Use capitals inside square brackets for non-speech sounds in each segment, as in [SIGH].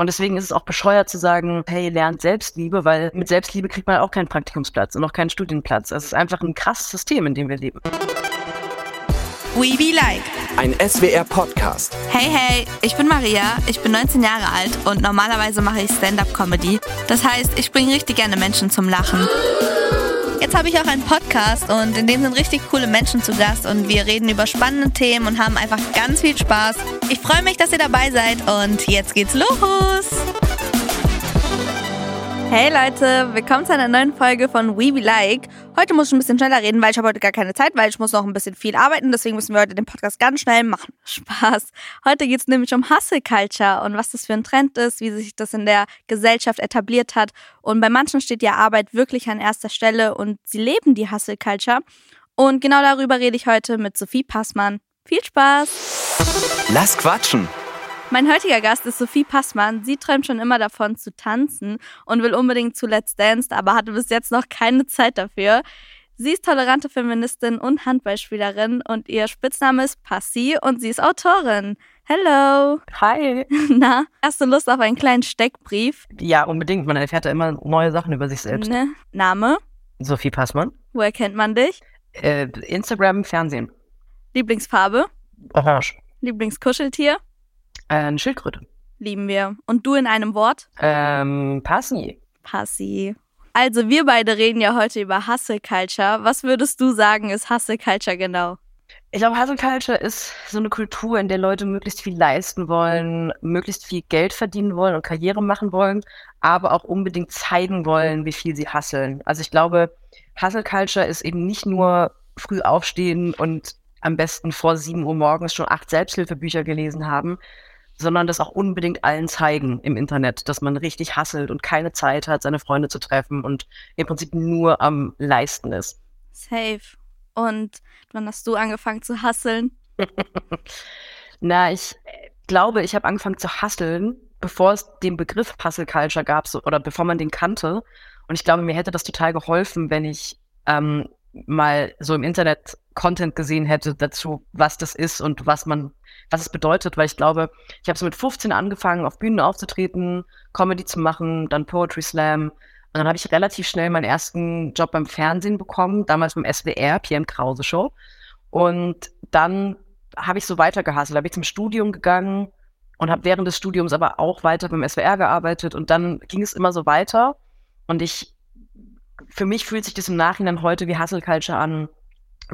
Und deswegen ist es auch bescheuert zu sagen, hey, lernt Selbstliebe, weil mit Selbstliebe kriegt man auch keinen Praktikumsplatz und auch keinen Studienplatz. Es ist einfach ein krasses System, in dem wir leben. We Be Like. Ein SWR-Podcast. Hey, hey, ich bin Maria, ich bin 19 Jahre alt und normalerweise mache ich Stand-up-Comedy. Das heißt, ich bringe richtig gerne Menschen zum Lachen. Jetzt habe ich auch einen Podcast und in dem sind richtig coole Menschen zu Gast und wir reden über spannende Themen und haben einfach ganz viel Spaß. Ich freue mich, dass ihr dabei seid und jetzt geht's los. Hey Leute, willkommen zu einer neuen Folge von We Be Like. Heute muss ich ein bisschen schneller reden, weil ich habe heute gar keine Zeit, weil ich muss noch ein bisschen viel arbeiten. Deswegen müssen wir heute den Podcast ganz schnell machen. [LAUGHS] Spaß. Heute geht es nämlich um Hustle Culture und was das für ein Trend ist, wie sich das in der Gesellschaft etabliert hat. Und bei manchen steht ja Arbeit wirklich an erster Stelle und sie leben die Hustle Culture. Und genau darüber rede ich heute mit Sophie Passmann. Viel Spaß! Lass quatschen! Mein heutiger Gast ist Sophie Passmann. Sie träumt schon immer davon zu tanzen und will unbedingt zu Let's Dance, aber hatte bis jetzt noch keine Zeit dafür. Sie ist tolerante Feministin und Handballspielerin und ihr Spitzname ist Passi und sie ist Autorin. Hello. Hi. [LAUGHS] Na, hast du Lust auf einen kleinen Steckbrief? Ja, unbedingt. Man erfährt ja immer neue Sachen über sich selbst. Ne? Name? Sophie Passmann. Woher kennt man dich? Äh, Instagram, Fernsehen. Lieblingsfarbe? Orange. Lieblingskuscheltier? Äh, eine Schildkröte. Lieben wir. Und du in einem Wort? Ähm, Passi. Passi. Also wir beide reden ja heute über Hustle Culture. Was würdest du sagen, ist Hustle Culture genau? Ich glaube, Hustle Culture ist so eine Kultur, in der Leute möglichst viel leisten wollen, möglichst viel Geld verdienen wollen und Karriere machen wollen, aber auch unbedingt zeigen wollen, wie viel sie hustlen. Also ich glaube, Hustle Culture ist eben nicht nur früh aufstehen und am besten vor sieben Uhr morgens schon acht Selbsthilfebücher gelesen haben, sondern das auch unbedingt allen zeigen im Internet, dass man richtig hasselt und keine Zeit hat, seine Freunde zu treffen und im Prinzip nur am Leisten ist. Safe. Und wann hast du angefangen zu hasseln? [LAUGHS] Na, ich glaube, ich habe angefangen zu hasseln, bevor es den Begriff Hustle Culture gab so, oder bevor man den kannte. Und ich glaube, mir hätte das total geholfen, wenn ich ähm, mal so im Internet Content gesehen hätte dazu, was das ist und was man, was es bedeutet, weil ich glaube, ich habe so mit 15 angefangen, auf Bühnen aufzutreten, Comedy zu machen, dann Poetry Slam. Und dann habe ich relativ schnell meinen ersten Job beim Fernsehen bekommen, damals beim SWR, PM Krause Show. Und dann habe ich so weitergehasselt, habe ich zum Studium gegangen und habe während des Studiums aber auch weiter beim SWR gearbeitet und dann ging es immer so weiter und ich für mich fühlt sich das im Nachhinein heute wie Hustle Culture an,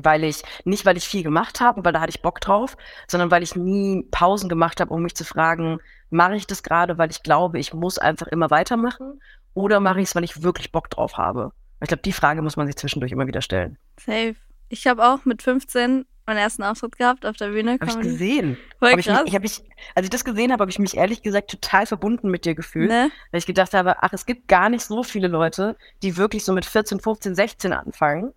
weil ich, nicht weil ich viel gemacht habe, weil da hatte ich Bock drauf, sondern weil ich nie Pausen gemacht habe, um mich zu fragen, mache ich das gerade, weil ich glaube, ich muss einfach immer weitermachen oder mache ich es, weil ich wirklich Bock drauf habe? Ich glaube, die Frage muss man sich zwischendurch immer wieder stellen. Safe. Ich habe auch mit 15 meinen ersten Auftritt gehabt auf der Bühne. Habe ich gesehen. Voll hab ich, krass. ich hab mich, als ich das gesehen habe, habe ich mich ehrlich gesagt total verbunden mit dir gefühlt. Ne? Weil ich gedacht habe, ach, es gibt gar nicht so viele Leute, die wirklich so mit 14, 15, 16 anfangen.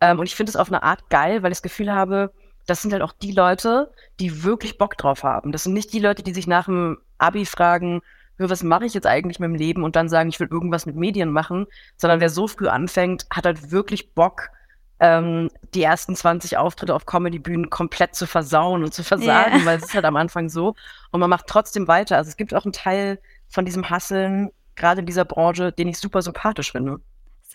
Ähm, und ich finde es auf eine Art geil, weil ich das Gefühl habe, das sind halt auch die Leute, die wirklich Bock drauf haben. Das sind nicht die Leute, die sich nach dem Abi fragen, "Hör, was mache ich jetzt eigentlich mit dem Leben und dann sagen, ich will irgendwas mit Medien machen, sondern wer so früh anfängt, hat halt wirklich Bock, ähm, die ersten 20 Auftritte auf Comedy-Bühnen komplett zu versauen und zu versagen, Ja. weil es ist halt am Anfang so. Und man macht trotzdem weiter. Also es gibt auch einen Teil von diesem Hasseln, gerade in dieser Branche, den ich super sympathisch finde.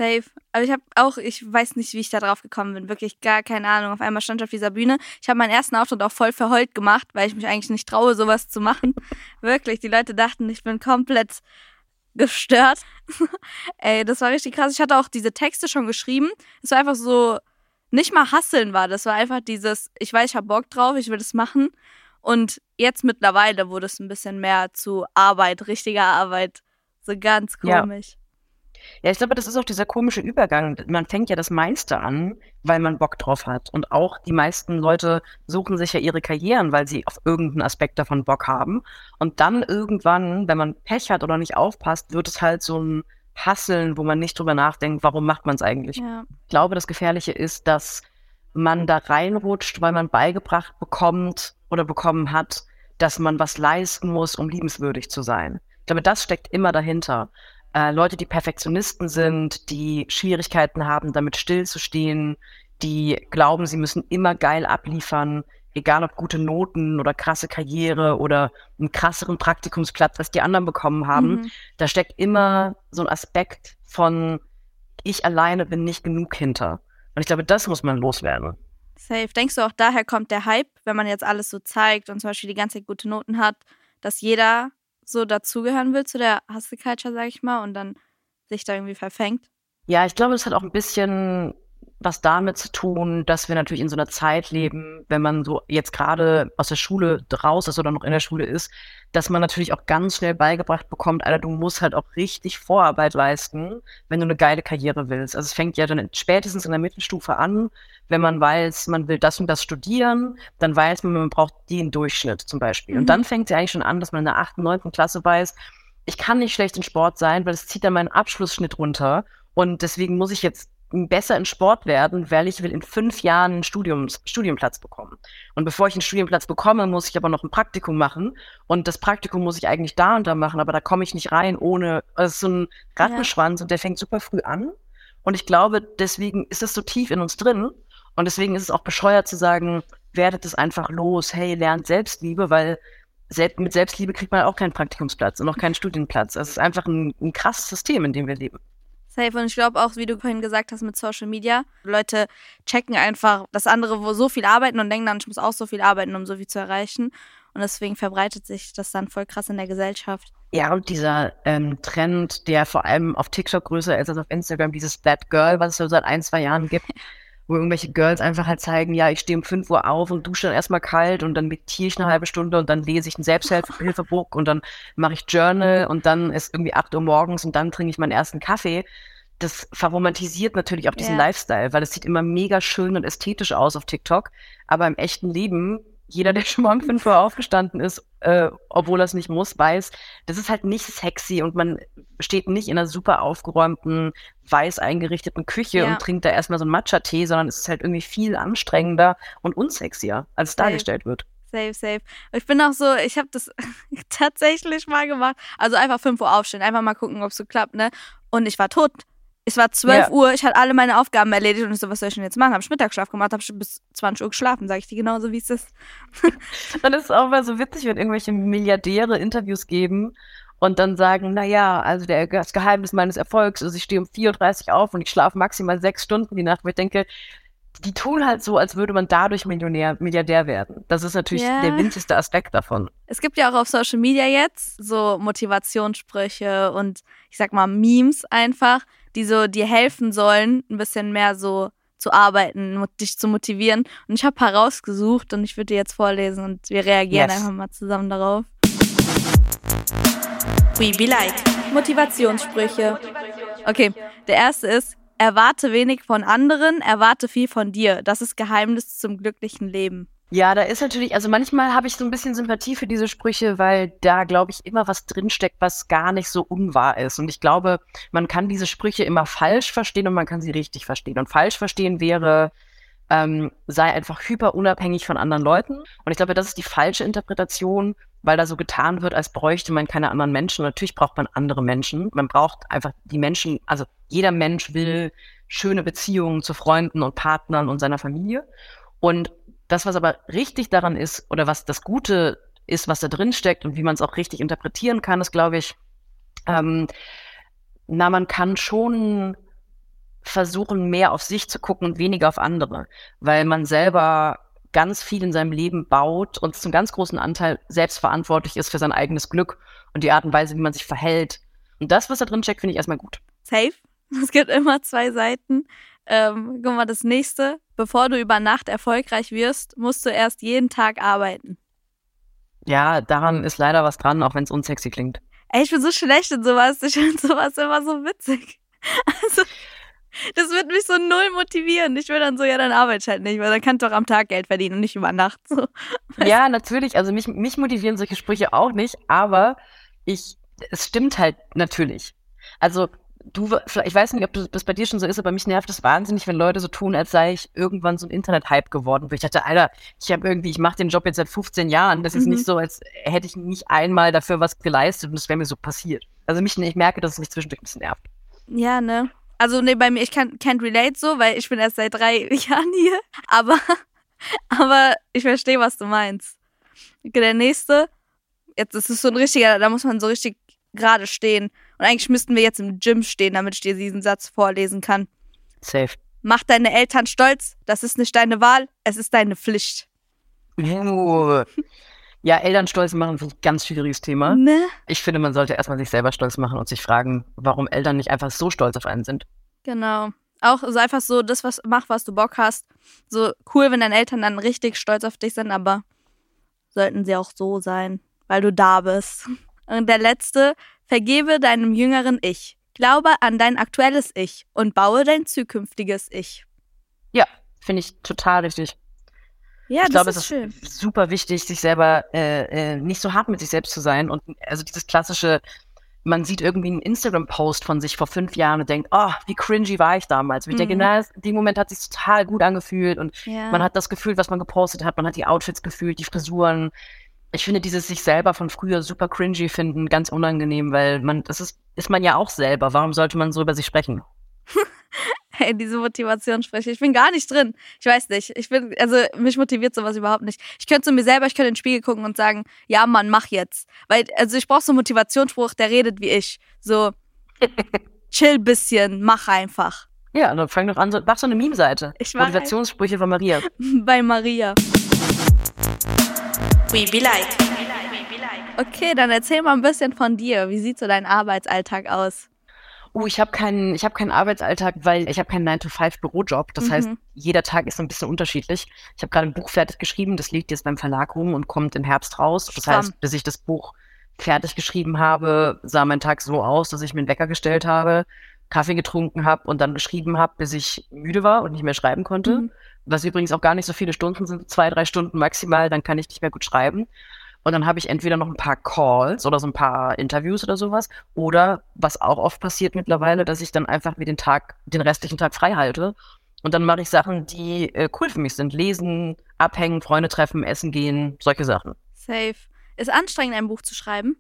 Safe. Aber ich habe auch, ich weiß nicht, wie ich da drauf gekommen bin. Wirklich gar keine Ahnung. Auf einmal stand ich auf dieser Bühne. Ich habe meinen ersten Auftritt auch voll verheult gemacht, weil ich mich eigentlich nicht traue, sowas zu machen. [LAUGHS] Wirklich. Die Leute dachten, ich bin komplett gestört. [LAUGHS] Ey, das war richtig krass. Ich hatte auch diese Texte schon geschrieben. Es war einfach so, nicht mal hasseln war. Das war einfach dieses, ich weiß, ich habe Bock drauf, ich will das machen. Und jetzt mittlerweile wurde es ein bisschen mehr zu Arbeit, richtiger Arbeit. So ganz komisch. Ja, ich glaube, das ist auch dieser komische Übergang. Man fängt ja das meiste an, weil man Bock drauf hat. Und auch die meisten Leute suchen sich ja ihre Karrieren, weil sie auf irgendeinen Aspekt davon Bock haben. Und dann irgendwann, wenn man Pech hat oder nicht aufpasst, wird es halt so ein Hasseln, wo man nicht drüber nachdenkt, warum macht man es eigentlich. Ja. Ich glaube, das Gefährliche ist, dass man da reinrutscht, weil man beigebracht bekommt oder bekommen hat, dass man was leisten muss, um liebenswürdig zu sein. Ich glaube, das steckt immer dahinter. Äh, Leute, die Perfektionisten sind, die Schwierigkeiten haben, damit stillzustehen, die glauben, sie müssen immer geil abliefern, egal ob gute Noten oder krasse Karriere oder einen krasseren Praktikumsplatz, als die anderen bekommen haben, Mhm. da steckt immer so ein Aspekt von ich alleine bin nicht genug hinter. Und ich glaube, das muss man loswerden. Safe. Denkst du auch daher kommt der Hype, wenn man jetzt alles so zeigt und zum Beispiel die ganze Zeit gute Noten hat, dass jeder so dazugehören will zu der Hustle Culture, sag ich mal, und dann sich da irgendwie verfängt? Ja, ich glaube, das hat auch ein bisschen was damit zu tun, dass wir natürlich in so einer Zeit leben, wenn man so jetzt gerade aus der Schule raus ist oder noch in der Schule ist, dass man natürlich auch ganz schnell beigebracht bekommt, Alter, du musst halt auch richtig Vorarbeit leisten, wenn du eine geile Karriere willst. Also es fängt ja dann spätestens in der Mittelstufe an, wenn man weiß, man will das und das studieren, dann weiß man, man braucht den Durchschnitt zum Beispiel. Mhm. Und dann fängt es ja eigentlich schon an, dass man in der achten, neunten Klasse weiß, ich kann nicht schlecht in Sport sein, weil es zieht dann meinen Abschlussschnitt runter. Und deswegen muss ich jetzt besser in Sport werden, weil ich will in fünf Jahren einen Studiums, Studienplatz bekommen. Und bevor ich einen Studienplatz bekomme, muss ich aber noch ein Praktikum machen. Und das Praktikum muss ich eigentlich da und da machen, aber da komme ich nicht rein ohne, also es ist so ein Rattenschwanz und der fängt super früh an. Und ich glaube, deswegen ist es so tief in uns drin. Und deswegen ist es auch bescheuert zu sagen, werdet es einfach los, hey, lernt Selbstliebe, weil selbst, mit Selbstliebe kriegt man auch keinen Praktikumsplatz und auch keinen Studienplatz. Es ist einfach ein, ein krasses System, in dem wir leben. Safe. Und ich glaube auch, wie du vorhin gesagt hast mit Social Media, Leute checken einfach, dass andere wo so viel arbeiten und denken dann, ich muss auch so viel arbeiten, um so viel zu erreichen. Und deswegen verbreitet sich das dann voll krass in der Gesellschaft. Ja, und dieser ähm, Trend, der vor allem auf TikTok größer ist als auf Instagram, dieses That Girl, was es so seit ein, zwei Jahren gibt, [LAUGHS] wo irgendwelche Girls einfach halt zeigen, ja, ich stehe um 5 Uhr auf und dusche dann erstmal kalt und dann meditiere ich eine halbe Stunde und dann lese ich ein Selbsthilfebuch und dann mache ich Journal und dann ist irgendwie 8 Uhr morgens und dann trinke ich meinen ersten Kaffee. Das verromantisiert natürlich auch diesen Ja. Lifestyle, weil es sieht immer mega schön und ästhetisch aus auf TikTok, aber im echten Leben jeder, der schon mal um 5 Uhr aufgestanden ist, äh, obwohl er es nicht muss, weiß, das ist halt nicht sexy und man steht nicht in einer super aufgeräumten, weiß eingerichteten Küche Ja. und trinkt da erstmal so einen Matcha-Tee, sondern es ist halt irgendwie viel anstrengender und unsexier, als es Safe. dargestellt wird. Safe, safe. Ich bin auch so, ich habe das [LAUGHS] tatsächlich mal gemacht. Also einfach 5 Uhr aufstehen, einfach mal gucken, ob es so klappt, ne? Und ich war tot. Es war 12 Ja. Uhr, ich hatte alle meine Aufgaben erledigt und ich so, was soll ich denn jetzt machen? Hab ich Mittagsschlaf gemacht, hab schon bis 20 Uhr geschlafen, sage ich dir genauso, wie es ist. [LAUGHS] Dann ist es auch mal so witzig, wenn irgendwelche Milliardäre Interviews geben und dann sagen, na ja, also der, das Geheimnis meines Erfolgs ist, ich stehe um 4.30 Uhr auf und ich schlafe maximal sechs Stunden die Nacht. Wo ich denke, die tun halt so, als würde man dadurch Millionär, Milliardär werden. Das ist natürlich Ja. der winzigste Aspekt davon. Es gibt ja auch auf Social Media jetzt so Motivationssprüche und ich sag mal Memes einfach, die so dir helfen sollen, ein bisschen mehr so zu arbeiten, dich zu motivieren. Und ich habe paar rausgesucht und ich würde die jetzt vorlesen und wir reagieren Yes. einfach mal zusammen darauf. We be like. Motivationssprüche. Okay, der erste ist, erwarte wenig von anderen, erwarte viel von dir. Das ist Geheimnis zum glücklichen Leben. Ja, da ist natürlich, also manchmal habe ich so ein bisschen Sympathie für diese Sprüche, weil da, glaube ich, immer was drinsteckt, was gar nicht so unwahr ist. Und ich glaube, man kann diese Sprüche immer falsch verstehen und man kann sie richtig verstehen. Und falsch verstehen wäre, ähm, sei einfach hyper unabhängig von anderen Leuten. Und ich glaube, das ist die falsche Interpretation, weil da so getan wird, als bräuchte man keine anderen Menschen. Und natürlich braucht man andere Menschen. Man braucht einfach die Menschen, also jeder Mensch will schöne Beziehungen zu Freunden und Partnern und seiner Familie. Und das, was aber richtig daran ist, oder was das Gute ist, was da drin steckt und wie man es auch richtig interpretieren kann, ist, glaube ich, ähm, na, man kann schon versuchen, mehr auf sich zu gucken und weniger auf andere, weil man selber ganz viel in seinem Leben baut und zum ganz großen Anteil selbst verantwortlich ist für sein eigenes Glück und die Art und Weise, wie man sich verhält. Und das, was da drin steckt, finde ich erstmal gut. Safe. [LAUGHS] Es gibt immer zwei Seiten. Ähm, guck mal, das nächste. Bevor du über Nacht erfolgreich wirst, musst du erst jeden Tag arbeiten. Ja, daran ist leider was dran, auch wenn es unsexy klingt. Ey, ich bin so schlecht in sowas. Ich finde sowas immer so witzig. Also, das wird mich so null motivieren. Ich will dann so, ja, dann arbeite ich halt nicht, weil dann kannst du doch am Tag Geld verdienen und nicht über Nacht. So. Ja, natürlich. Also mich, mich motivieren solche Sprüche auch nicht, aber ich, es stimmt halt natürlich. Also du, ich weiß nicht, ob das bei dir schon so ist, aber mich nervt es wahnsinnig, wenn Leute so tun, als sei ich irgendwann so ein Internet-Hype geworden. Wo ich dachte, Alter, ich habe irgendwie, ich mache den Job jetzt seit 15 Jahren. Das ist Mhm. nicht so, als hätte ich nicht einmal dafür was geleistet und es wäre mir so passiert. Also mich, ich merke, dass es mich zwischendurch ein bisschen nervt. Ja, ne? Also, nee, bei mir, ich kann, can't relate so, weil ich bin erst seit drei [LAUGHS] Jahren hier. Aber [LAUGHS] Aber ich verstehe, was du meinst. Okay, der nächste, jetzt ist es so ein richtiger, da muss man so richtig gerade stehen. Und eigentlich müssten wir jetzt im Gym stehen, damit ich dir diesen Satz vorlesen kann. Safe. Mach deine Eltern stolz, das ist nicht deine Wahl, es ist deine Pflicht. [LAUGHS] Ja, Elternstolz machen finde ich ein ganz schwieriges Thema. Ne? Ich finde, man sollte erstmal sich selber stolz machen und sich fragen, warum Eltern nicht einfach so stolz auf einen sind. Genau. Auch so einfach so das, was mach, was du Bock hast. So cool, wenn deine Eltern dann richtig stolz auf dich sind, aber sollten sie auch so sein, weil du da bist. Und der letzte, vergebe deinem jüngeren Ich. Glaube an dein aktuelles Ich und baue dein zukünftiges Ich. Ja, finde ich total richtig. Ja, ich das glaube, ist es ist schön. super wichtig, sich selber äh, äh, nicht so hart mit sich selbst zu sein. Und also dieses klassische, man sieht irgendwie einen Instagram-Post von sich vor fünf Jahren und denkt, oh, wie cringy war ich damals. Und ich denke, Mhm. na, in dem Moment hat sich total gut angefühlt und Ja. man hat das Gefühl, was man gepostet hat, man hat die Outfits gefühlt, die Frisuren. Ich finde dieses sich selber von früher super cringy finden ganz unangenehm, weil man, das ist, ist man ja auch selber. Warum sollte man so über sich sprechen? [LAUGHS] Hey, diese Motivation spreche. Ich bin gar nicht drin. Ich weiß nicht. Ich bin, also mich motiviert sowas überhaupt nicht. Ich könnte zu mir selber, ich könnte in den Spiegel gucken und sagen, ja Mann, mach jetzt. Weil, also ich brauche so einen Motivationsspruch, der redet wie ich. So, [LAUGHS] chill bisschen, mach einfach. Ja, dann fang doch an, so, mach so eine Meme-Seite. Motivationssprüche von Maria. [LAUGHS] Bei Maria. We be like. Okay, dann erzähl mal ein bisschen von dir. Wie sieht so dein Arbeitsalltag aus? Oh, ich habe keinen, ich habe keinen Arbeitsalltag, weil ich habe keinen 9-to-5-Bürojob. Das Mhm. heißt, jeder Tag ist ein bisschen unterschiedlich. Ich habe gerade ein Buch fertig geschrieben, das liegt jetzt beim Verlag rum und kommt im Herbst raus. Das Stramm. heißt, bis ich das Buch fertig geschrieben habe, sah mein Tag so aus, dass ich mir einen Wecker gestellt habe, Kaffee getrunken habe und dann geschrieben habe, bis ich müde war und nicht mehr schreiben konnte. Mhm. Was übrigens auch gar nicht so viele Stunden sind, zwei, drei Stunden maximal, dann kann ich nicht mehr gut schreiben. Und dann habe ich entweder noch ein paar Calls oder so ein paar Interviews oder sowas. Oder was auch oft passiert mittlerweile, dass ich dann einfach mir den Tag, den restlichen Tag frei halte. Und dann mache ich Sachen, die äh, cool für mich sind. Lesen, abhängen, Freunde treffen, essen gehen, solche Sachen. Safe. Ist anstrengend, ein Buch zu schreiben?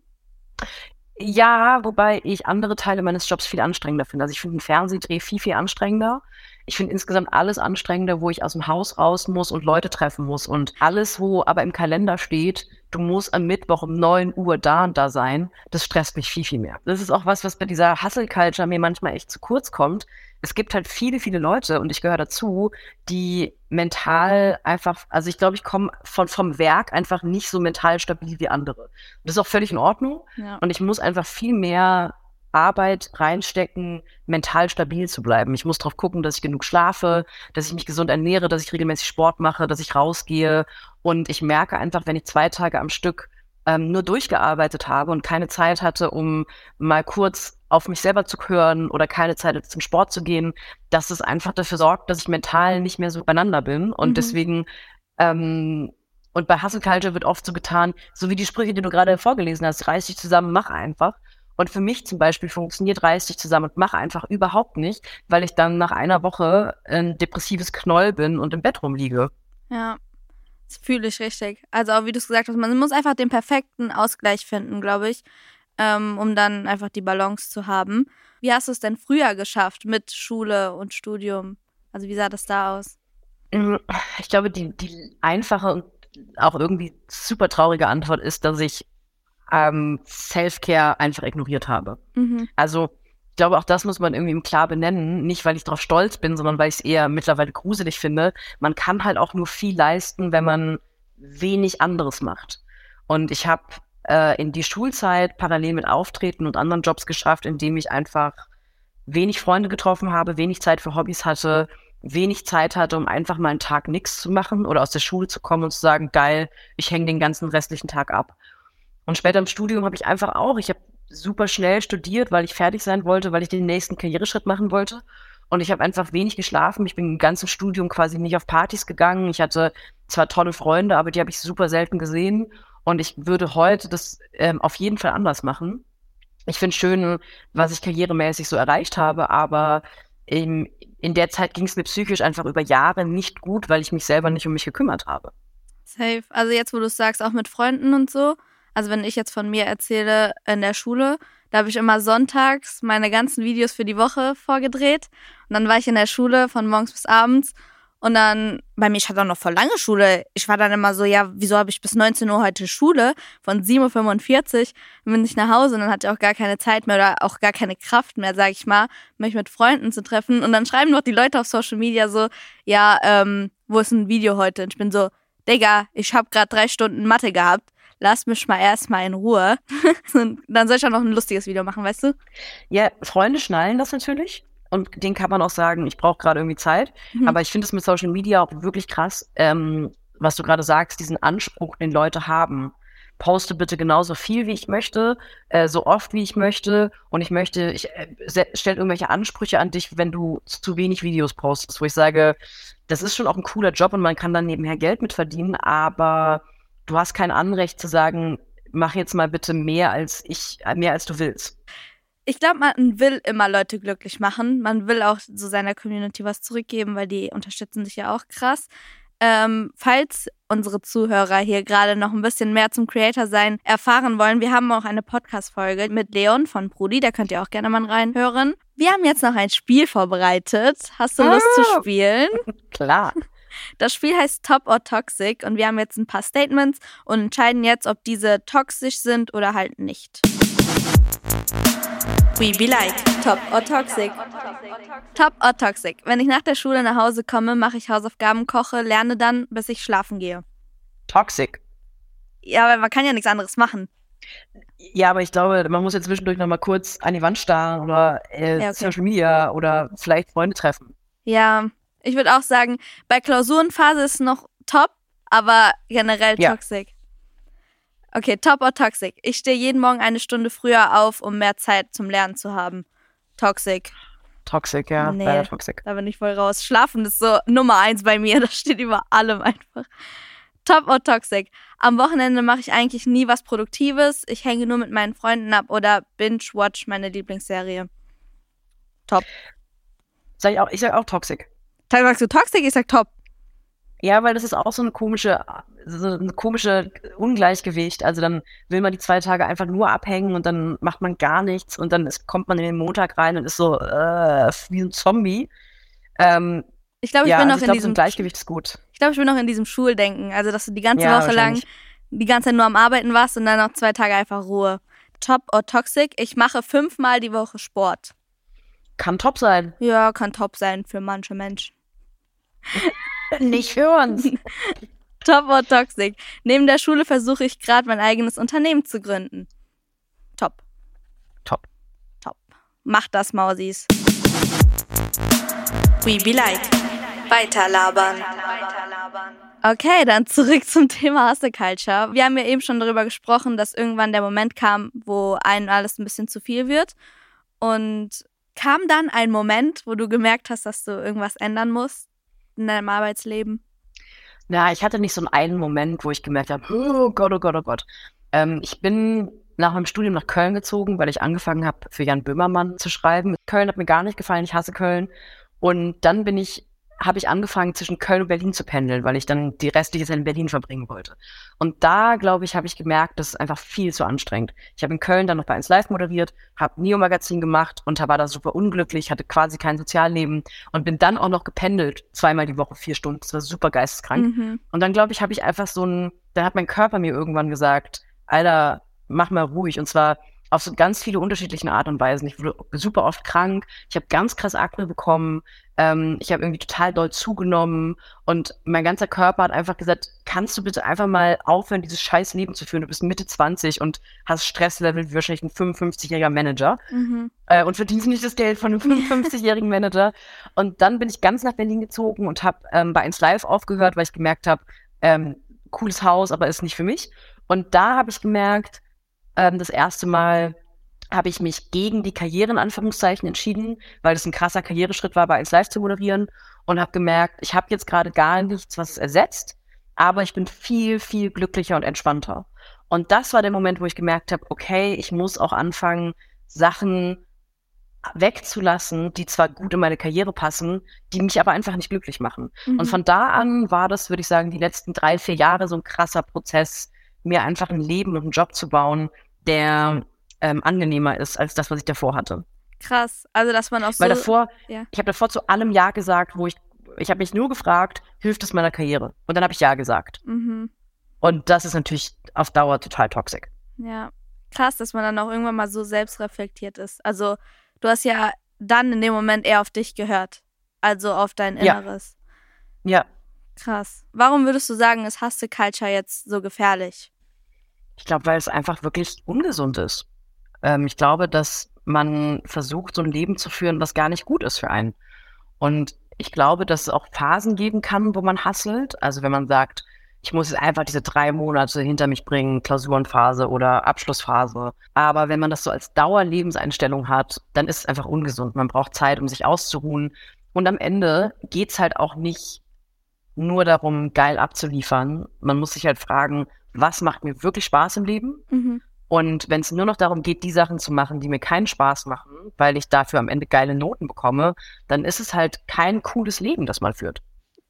Ja, wobei ich andere Teile meines Jobs viel anstrengender finde. Also ich finde einen Fernsehdreh viel, viel anstrengender. Ich finde insgesamt alles anstrengender, wo ich aus dem Haus raus muss und Leute treffen muss. Und alles, wo aber im Kalender steht, du musst am Mittwoch um 9 Uhr da und da sein, das stresst mich viel, viel mehr. Das ist auch was, was bei dieser Hustle-Culture mir manchmal echt zu kurz kommt. Es gibt halt viele, viele Leute, und ich gehöre dazu, die mental einfach, also ich glaube, ich komme von, vom Werk einfach nicht so mental stabil wie andere. Das ist auch völlig in Ordnung. Ja. Und ich muss einfach viel mehr Arbeit reinstecken, mental stabil zu bleiben. Ich muss darauf gucken, dass ich genug schlafe, dass ich mich gesund ernähre, dass ich regelmäßig Sport mache, dass ich rausgehe. Und ich merke einfach, wenn ich zwei Tage am Stück ähm, nur durchgearbeitet habe und keine Zeit hatte, um mal kurz auf mich selber zu hören oder keine Zeit hatte, zum Sport zu gehen, dass es einfach dafür sorgt, dass ich mental nicht mehr so beieinander bin. Und Mhm. deswegen ähm, und bei Hustle Culture wird oft so getan, so wie die Sprüche, die du gerade vorgelesen hast, reiß dich zusammen, mach einfach. Und für mich zum Beispiel funktioniert reiß dich zusammen und mach einfach überhaupt nicht, weil ich dann nach einer Woche ein depressives Knoll bin und im Bett rumliege. Ja, das fühle ich richtig. Also auch wie du es gesagt hast, man muss einfach den perfekten Ausgleich finden, glaube ich, ähm, um dann einfach die Balance zu haben. Wie hast du es denn früher geschafft mit Schule und Studium? Also wie sah das da aus? Ich glaube, die, die einfache und auch irgendwie super traurige Antwort ist, dass ich ähm, Self-Care einfach ignoriert habe. Mhm. Also ich glaube, auch das muss man irgendwie klar benennen. Nicht, weil ich darauf stolz bin, sondern weil ich es eher mittlerweile gruselig finde. Man kann halt auch nur viel leisten, wenn man wenig anderes macht. Und ich habe äh, in die Schulzeit parallel mit Auftreten und anderen Jobs geschafft, indem ich einfach wenig Freunde getroffen habe, wenig Zeit für Hobbys hatte, wenig Zeit hatte, um einfach mal einen Tag nichts zu machen oder aus der Schule zu kommen und zu sagen, geil, ich hänge den ganzen restlichen Tag ab. Und später im Studium habe ich einfach auch, ich habe super schnell studiert, weil ich fertig sein wollte, weil ich den nächsten Karriereschritt machen wollte. Und ich habe einfach wenig geschlafen. Ich bin im ganzen Studium quasi nicht auf Partys gegangen. Ich hatte zwar tolle Freunde, aber die habe ich super selten gesehen. Und ich würde heute das ähm, auf jeden Fall anders machen. Ich finde schön, was ich karrieremäßig so erreicht habe, aber in, in der Zeit ging es mir psychisch einfach über Jahre nicht gut, weil ich mich selber nicht um mich gekümmert habe. Safe. Also jetzt, wo du es sagst, auch mit Freunden und so. Also wenn ich jetzt von mir erzähle in der Schule, da habe ich immer sonntags meine ganzen Videos für die Woche vorgedreht. Und dann war ich in der Schule von morgens bis abends. Und dann, bei mir, ich hatte auch noch voll lange Schule. Ich war dann immer so, ja, wieso habe ich bis 19 Uhr heute Schule? Von 7.45 Uhr bin ich nach Hause und dann hatte ich auch gar keine Zeit mehr oder auch gar keine Kraft mehr, sag ich mal, mich mit Freunden zu treffen. Und dann schreiben noch die Leute auf Social Media so, ja, ähm, wo ist ein Video heute? Und ich bin so, Digga, ich habe gerade drei Stunden Mathe gehabt. Lass mich mal erstmal in Ruhe. [LAUGHS] und dann soll ich auch noch ein lustiges Video machen, weißt du? Ja, Freunde schnallen das natürlich. Und denen kann man auch sagen, ich brauche gerade irgendwie Zeit. Mhm. Aber ich finde es mit Social Media auch wirklich krass, ähm, was du gerade sagst, diesen Anspruch, den Leute haben. Poste bitte genauso viel, wie ich möchte, äh, so oft, wie ich möchte. Und ich möchte, ich äh, stelle irgendwelche Ansprüche an dich, wenn du zu wenig Videos postest, wo ich sage, das ist schon auch ein cooler Job und man kann dann nebenher Geld mit verdienen, aber du hast kein Anrecht zu sagen, mach jetzt mal bitte mehr als ich, äh, mehr als du willst. Ich glaube, man will immer Leute glücklich machen. Man will auch so seiner Community was zurückgeben, weil die unterstützen dich ja auch krass. Ähm, falls unsere Zuhörer hier gerade noch ein bisschen mehr zum Creator sein erfahren wollen, wir haben auch eine Podcast-Folge mit Leon von Brudi, da könnt ihr auch gerne mal reinhören. Wir haben jetzt noch ein Spiel vorbereitet. Hast du Lust zu Ah. spielen? [LAUGHS] Klar. Das Spiel heißt Top or Toxic und wir haben jetzt ein paar Statements und entscheiden jetzt, ob diese toxisch sind oder halt nicht. We be like Top or Toxic. Top or Toxic. Wenn ich nach der Schule nach Hause komme, mache ich Hausaufgaben, koche, lerne dann, bis ich schlafen gehe. Toxic. Ja, aber man kann ja nichts anderes machen. Ja, aber ich glaube, man muss jetzt zwischendurch noch mal kurz an die Wand starren oder äh, Ja, okay. Social Media oder vielleicht Freunde treffen. Ja, ich würde auch sagen, bei Klausurenphase ist noch top, aber generell Ja. toxic. Okay, top or toxic. Ich stehe jeden Morgen eine Stunde früher auf, um mehr Zeit zum Lernen zu haben. Toxic. Toxic, ja, Nee. leider toxic. Da bin ich voll raus. Schlafen ist so Nummer eins bei mir. [LAUGHS] Das steht über allem einfach. Top or toxic. Am Wochenende mache ich eigentlich nie was Produktives. Ich hänge nur mit meinen Freunden ab oder binge-watch meine Lieblingsserie. Top. Sag ich, auch, ich sag auch toxic. Teil sagst du toxic? Ich sag top. Ja, weil das ist auch so eine komische, so eine komische Ungleichgewicht. Also dann will man die zwei Tage einfach nur abhängen und dann macht man gar nichts und dann ist, kommt man in den Montag rein und ist so äh, wie ein Zombie. Ähm, Ich glaube, ich ja, bin also noch ich in glaube, so diesem ein Gleichgewicht ist gut. Ich glaube, ich bin noch in diesem Schuldenken. Also, dass du die ganze Ja, Woche lang die ganze Zeit nur am Arbeiten warst und dann noch zwei Tage einfach Ruhe. Top or toxic? Ich mache fünfmal die Woche Sport. Kann top sein. Ja, kann top sein für manche Menschen. Nicht für uns. [LAUGHS] Top or toxic? Neben der Schule versuche ich gerade mein eigenes Unternehmen zu gründen. Top. top. Top. Mach das, Mausis. We be like. Weiterlabern. Okay, dann zurück zum Thema Hustle Culture. Wir haben ja eben schon darüber gesprochen, dass irgendwann der Moment kam, wo einem alles ein bisschen zu viel wird. Und kam dann ein Moment, wo du gemerkt hast, dass du irgendwas ändern musst in deinem Arbeitsleben? Na, ich hatte nicht so einen Moment, wo ich gemerkt habe, oh Gott, oh Gott, oh Gott. Ähm, ich bin nach meinem Studium nach Köln gezogen, weil ich angefangen habe, für Jan Böhmermann zu schreiben. Köln hat mir gar nicht gefallen, ich hasse Köln. Und dann bin ich, habe ich angefangen, zwischen Köln und Berlin zu pendeln, weil ich dann die restliche Zeit in Berlin verbringen wollte. Und da, glaube ich, habe ich gemerkt, das ist einfach viel zu anstrengend. Ich habe in Köln dann noch bei 1 Live moderiert, habe Neo-Magazin gemacht und war da super unglücklich, hatte quasi kein Sozialleben und bin dann auch noch gependelt, zweimal die Woche, vier Stunden. Das war super geisteskrank. Mhm. Und dann, glaube ich, habe ich einfach so ein, dann hat mein Körper mir irgendwann gesagt, Alter, mach mal ruhig. Und zwar auf so ganz viele unterschiedliche Art und Weisen. Ich wurde super oft krank, ich habe ganz krass Akne bekommen, ähm, ich habe irgendwie total doll zugenommen und mein ganzer Körper hat einfach gesagt, kannst du bitte einfach mal aufhören, dieses scheiß Leben zu führen? Du bist Mitte 20 und hast Stresslevel wie wahrscheinlich ein 55-jähriger Manager Mhm. äh, und verdienst nicht das Geld von einem [LAUGHS] 55-jährigen Manager. Und dann bin ich ganz nach Berlin gezogen und habe ähm, bei 1 Live aufgehört, weil ich gemerkt habe, ähm, cooles Haus, aber ist nicht für mich. Und da habe ich gemerkt, ähm, das erste Mal habe ich mich gegen die Karriere in Anführungszeichen entschieden, weil das ein krasser Karriereschritt war, bei 1 Live zu moderieren und habe gemerkt, ich habe jetzt gerade gar nichts, was es ersetzt, aber ich bin viel, viel glücklicher und entspannter. Und das war der Moment, wo ich gemerkt habe, okay, ich muss auch anfangen, Sachen wegzulassen, die zwar gut in meine Karriere passen, die mich aber einfach nicht glücklich machen. Mhm. Und von da an war das, würde ich sagen, die letzten drei, vier Jahre so ein krasser Prozess, mir einfach ein Leben und einen Job zu bauen, der ähm, angenehmer ist als das, was ich davor hatte. Krass. Also, dass man auch so. Weil davor, ja. ich habe davor zu allem Ja gesagt, wo ich ich habe mich nur gefragt, hilft es meiner Karriere? Und dann habe ich ja gesagt. Mhm. Und das ist natürlich auf Dauer total toxisch. Ja. Krass, dass man dann auch irgendwann mal so selbstreflektiert ist. Also, du hast ja dann in dem Moment eher auf dich gehört. Also auf dein Ja. Inneres. Ja, Krass. Warum würdest du sagen, ist Hustle Culture jetzt so gefährlich? ich glaube, weil es einfach wirklich ungesund ist. Ähm, ich glaube, dass man versucht, so ein Leben zu führen, was gar nicht gut ist für einen. Und ich glaube, dass es auch Phasen geben kann, wo man hasselt. Also wenn man sagt, ich muss jetzt einfach diese drei Monate hinter mich bringen, Klausurenphase oder Abschlussphase. Aber wenn man das so als Dauerlebenseinstellung hat, dann ist es einfach ungesund. Man braucht Zeit, um sich auszuruhen. Und am Ende geht's halt auch nicht nur darum, geil abzuliefern. Man muss sich halt fragen, was macht mir wirklich Spaß im Leben? Mhm. Und wenn es nur noch darum geht, die Sachen zu machen, die mir keinen Spaß machen, weil ich dafür am Ende geile Noten bekomme, dann ist es halt kein cooles Leben, das man führt.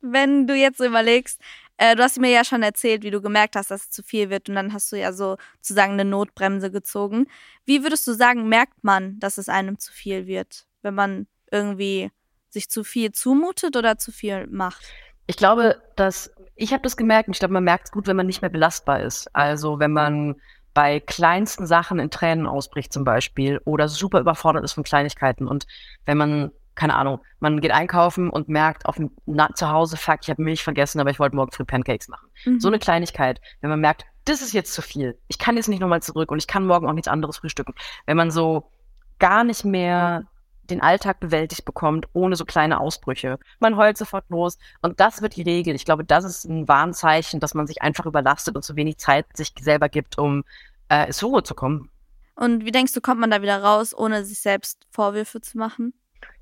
Wenn du jetzt so überlegst, äh, du hast mir ja schon erzählt, wie du gemerkt hast, dass es zu viel wird und dann hast du ja so sozusagen eine Notbremse gezogen. Wie würdest du sagen, merkt man, dass es einem zu viel wird, wenn man irgendwie sich zu viel zumutet oder zu viel macht? Ich glaube, dass ich habe das gemerkt und ich glaube, man merkt es gut, wenn man nicht mehr belastbar ist. Also wenn man bei kleinsten Sachen in Tränen ausbricht zum Beispiel oder super überfordert ist von Kleinigkeiten und wenn man keine Ahnung, man geht einkaufen und merkt auf dem Na zu Hause, fuck, ich habe Milch vergessen, aber ich wollte morgen früh Pancakes machen. Mhm. So eine Kleinigkeit, wenn man merkt, das ist jetzt zu viel. Ich kann jetzt nicht nochmal zurück und ich kann morgen auch nichts anderes frühstücken. Wenn man so gar nicht mehr den Alltag bewältigt bekommt, ohne so kleine Ausbrüche. Man heult sofort los und das wird die Regel. Ich glaube, das ist ein Warnzeichen, dass man sich einfach überlastet und zu wenig Zeit sich selber gibt, um äh, zur Ruhe zu kommen. Und wie denkst du, kommt man da wieder raus, ohne sich selbst Vorwürfe zu machen?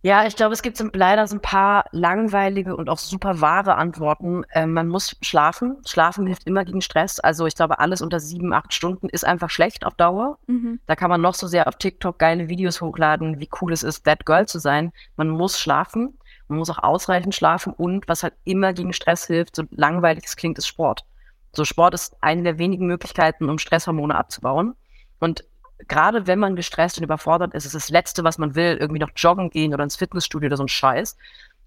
Ja, ich glaube, es gibt leider so ein paar langweilige und auch super wahre Antworten. Ähm, man muss schlafen. Schlafen hilft immer gegen Stress. Also ich glaube, alles unter sieben, acht Stunden ist einfach schlecht auf Dauer. Mhm. Da kann man noch so sehr auf TikTok geile Videos hochladen, wie cool es ist, That Girl zu sein. Man muss schlafen. Man muss auch ausreichend schlafen. Und was halt immer gegen Stress hilft, so langweilig es klingt, ist Sport. So Sport ist eine der wenigen Möglichkeiten, um Stresshormone abzubauen. Und gerade wenn man gestresst und überfordert ist, ist es das Letzte, was man will, irgendwie noch joggen gehen oder ins Fitnessstudio oder so ein Scheiß.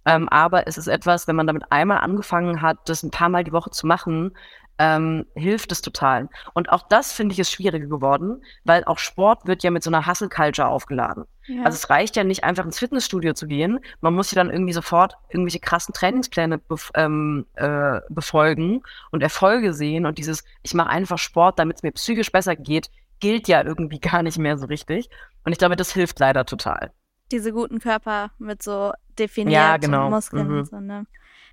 Ähm, aber es ist etwas, wenn man damit einmal angefangen hat, das ein paar Mal die Woche zu machen, ähm, hilft es total. Und auch das, finde ich, ist schwieriger geworden, weil auch Sport wird ja mit so einer Hustle-Culture aufgeladen. Ja. Also es reicht ja nicht einfach ins Fitnessstudio zu gehen. Man muss ja dann irgendwie sofort irgendwelche krassen Trainingspläne bef ähm, äh, befolgen und Erfolge sehen. Und dieses, ich mache einfach Sport, damit es mir psychisch besser geht, gilt ja irgendwie gar nicht mehr so richtig. Und ich glaube, das hilft leider total. Diese guten Körper mit so definiert Ja, genau. Muskeln Mhm. so, ne?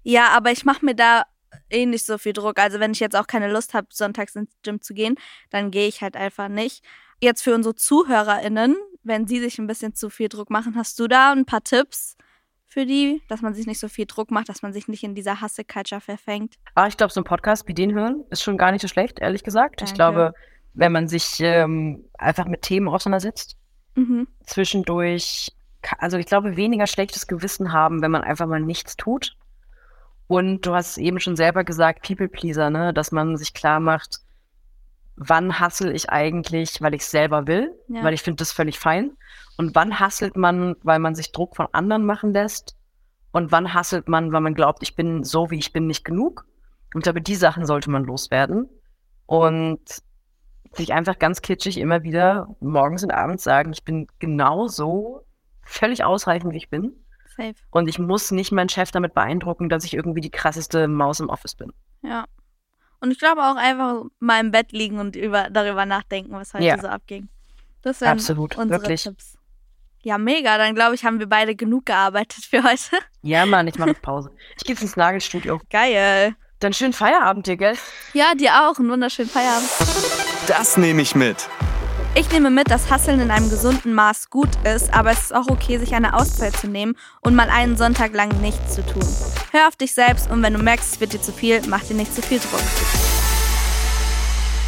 Ja, aber ich mache mir da eh nicht so viel Druck. Also wenn ich jetzt auch keine Lust habe, sonntags ins Gym zu gehen, dann gehe ich halt einfach nicht. Jetzt für unsere ZuhörerInnen, wenn sie sich ein bisschen zu viel Druck machen, hast du da ein paar Tipps für die, dass man sich nicht so viel Druck macht, dass man sich nicht in dieser Hustle-Culture verfängt? Aber ich glaube, so ein Podcast wie den hören ist schon gar nicht so schlecht, ehrlich gesagt. Ich Danke. glaube, wenn man sich ähm, einfach mit Themen auseinandersetzt, Mhm. zwischendurch, also ich glaube, weniger schlechtes Gewissen haben, wenn man einfach mal nichts tut. Und du hast eben schon selber gesagt, People Pleaser, ne, dass man sich klar macht, wann hassel ich eigentlich, weil ich es selber will, Ja. weil ich finde das völlig fein. Und wann hasselt man, weil man sich Druck von anderen machen lässt? Und wann hasselt man, weil man glaubt, ich bin so, wie ich bin, nicht genug? Und ich glaube, die Sachen sollte man loswerden. Und sich einfach ganz kitschig immer wieder morgens und abends sagen, ich bin genauso völlig ausreichend, wie ich bin. Safe. Und ich muss nicht meinen Chef damit beeindrucken, dass ich irgendwie die krasseste Maus im Office bin. Ja. Und ich glaube auch einfach mal im Bett liegen und über, darüber nachdenken, was heute Ja. so abging. Das wären Absolut, unsere wirklich. Tipps. Ja, mega. Dann glaube ich, haben wir beide genug gearbeitet für heute. Ja, Mann, ich mache [LAUGHS] Pause. Ich gehe jetzt ins Nagelstudio. Geil. Dann schönen Feierabend dir, gell? Ja, dir auch. Einen wunderschönen Feierabend. Das nehme ich mit. Ich nehme mit, dass Hasseln in einem gesunden Maß gut ist, aber es ist auch okay, sich eine Auszeit zu nehmen und mal einen Sonntag lang nichts zu tun. Hör auf dich selbst und wenn du merkst, es wird dir zu viel, mach dir nicht zu viel Druck.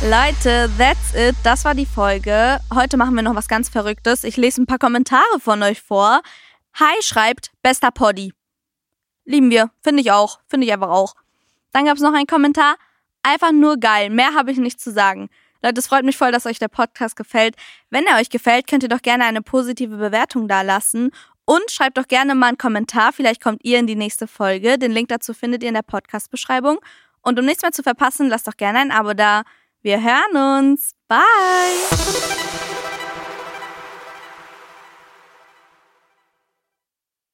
Leute, that's it. Das war die Folge. Heute machen wir noch was ganz Verrücktes. Ich lese ein paar Kommentare von euch vor. Hi schreibt, bester Poddy. Lieben wir. Finde ich auch. Finde ich einfach auch. Dann gab es noch einen Kommentar. Einfach nur geil. Mehr habe ich nicht zu sagen. Leute, es freut mich voll, dass euch der Podcast gefällt. Wenn er euch gefällt, könnt ihr doch gerne eine positive Bewertung da lassen. Und schreibt doch gerne mal einen Kommentar. Vielleicht kommt ihr in die nächste Folge. Den Link dazu findet ihr in der Podcast-Beschreibung. Und um nichts mehr zu verpassen, lasst doch gerne ein Abo da. Wir hören uns. Bye.